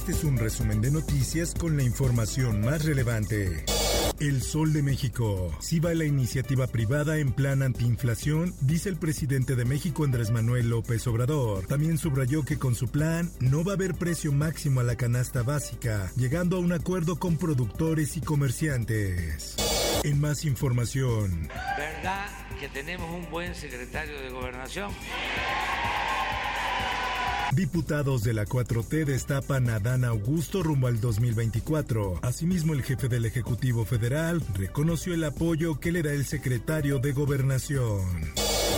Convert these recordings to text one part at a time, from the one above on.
Este es un resumen de noticias con la información más relevante. El Sol de México. Si va la iniciativa privada en plan antiinflación, dice el presidente de México Andrés Manuel López Obrador. También subrayó que con su plan no va a haber precio máximo a la canasta básica, llegando a un acuerdo con productores y comerciantes. En más información. ¿Verdad que tenemos un buen secretario de gobernación? Diputados de la 4T destapan a Dan Augusto rumbo al 2024. Asimismo, el jefe del Ejecutivo Federal reconoció el apoyo que le da el secretario de Gobernación.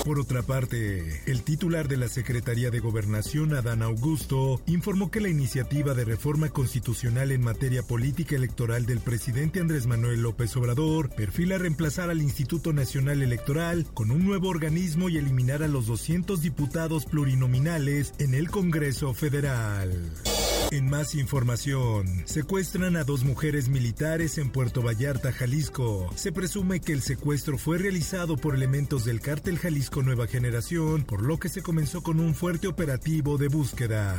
Por otra parte, el titular de la Secretaría de Gobernación, Adán Augusto, informó que la iniciativa de reforma constitucional en materia política electoral del presidente Andrés Manuel López Obrador perfila reemplazar al Instituto Nacional Electoral con un nuevo organismo y eliminar a los 200 diputados plurinominales en el Congreso Federal. En más información, secuestran a dos mujeres militares en Puerto Vallarta, Jalisco. Se presume que el secuestro fue realizado por elementos del cártel Jalisco Nueva Generación, por lo que se comenzó con un fuerte operativo de búsqueda.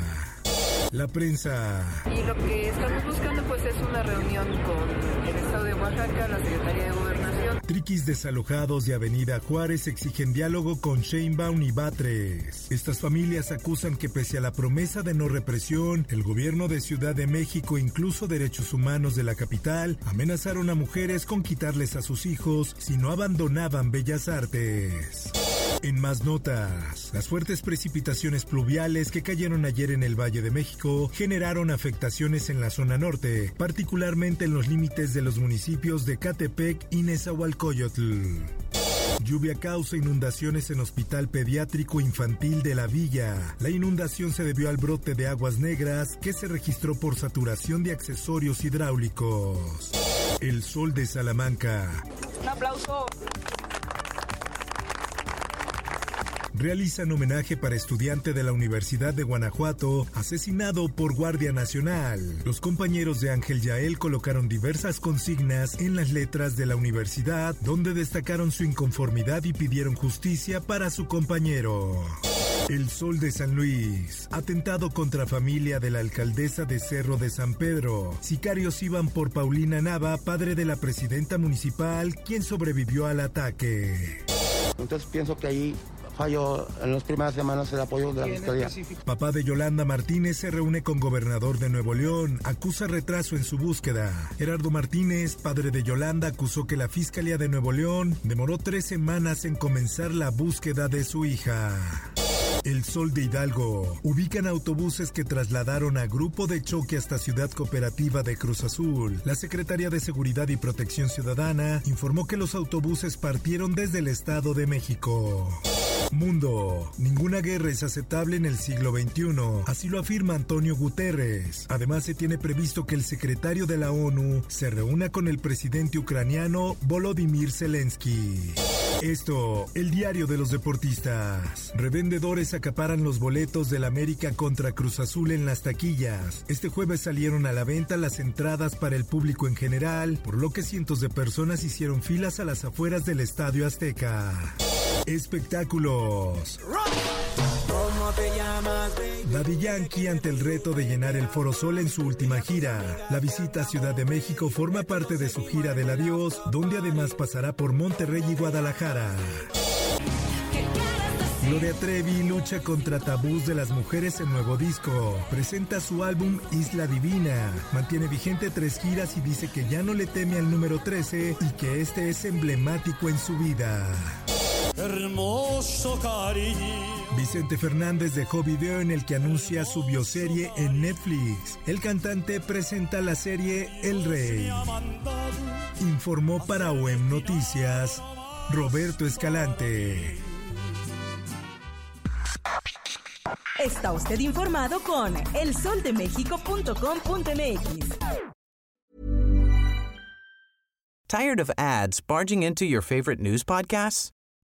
La prensa. Y lo que estamos buscando pues es una reunión con el Estado de Oaxaca, la Secretaría de Gobernación. Triquis desalojados de Avenida Juárez exigen diálogo con Sheinbaum y Batres. Estas familias acusan que pese a la promesa de no represión, el gobierno de Ciudad de México, incluso derechos humanos de la capital, amenazaron a mujeres con quitarles a sus hijos si no abandonaban Bellas Artes. En más notas, las fuertes precipitaciones pluviales que cayeron ayer en el Valle de México generaron afectaciones en la zona norte, particularmente en los límites de los municipios de Catepec y Nezahualcóyotl. Lluvia causa inundaciones en Hospital Pediátrico Infantil de la Villa. La inundación se debió al brote de aguas negras que se registró por saturación de accesorios hidráulicos. El Sol de Salamanca. Un aplauso. Realizan homenaje para estudiante de la Universidad de Guanajuato asesinado por Guardia Nacional. Los compañeros de Ángel Yael colocaron diversas consignas en las letras de la universidad donde destacaron su inconformidad y pidieron justicia para su compañero. El Sol de San Luis. Atentado contra familia de la alcaldesa de Cerro de San Pedro. Sicarios iban por Paulina Nava, padre de la presidenta municipal, quien sobrevivió al ataque. Entonces pienso que ahí falló en las primeras semanas el apoyo de la Fiscalía. Papá de Yolanda Martínez se reúne con gobernador de Nuevo León, acusa retraso en su búsqueda. Gerardo Martínez, padre de Yolanda, acusó que la Fiscalía de Nuevo León demoró tres semanas en comenzar la búsqueda de su hija. El Sol de Hidalgo. Ubican autobuses que trasladaron a grupo de choque hasta Ciudad Cooperativa de Cruz Azul. La Secretaría de Seguridad y Protección Ciudadana informó que los autobuses partieron desde el Estado de México. Mundo. Ninguna guerra es aceptable en el siglo XXI. Así lo afirma Antonio Guterres. Además, se tiene previsto que el secretario de la ONU se reúna con el presidente ucraniano Volodymyr Zelensky. Esto, el diario de los deportistas. Revendedores acaparan los boletos del América contra Cruz Azul en las taquillas. Este jueves salieron a la venta las entradas para el público en general, por lo que cientos de personas hicieron filas a las afueras del Estadio Azteca. Espectáculos. Daddy Yankee ante el reto de llenar el Foro Sol en su última gira. La visita a Ciudad de México forma parte de su gira del adiós, donde además pasará por Monterrey y Guadalajara. Gloria Trevi lucha contra tabús de las mujeres en nuevo disco. Presenta su álbum Isla Divina. Mantiene vigente tres giras y dice que ya no le teme al número 13 y que este es emblemático en su vida. Hermoso cariño. Vicente Fernández dejó video en el que anuncia su bioserie en Netflix. El cantante presenta la serie El Rey. Informó para OEM Noticias Roberto Escalante. Está usted informado con elsoldemexico.com.mx. Tired of ads barging into your favorite news podcasts?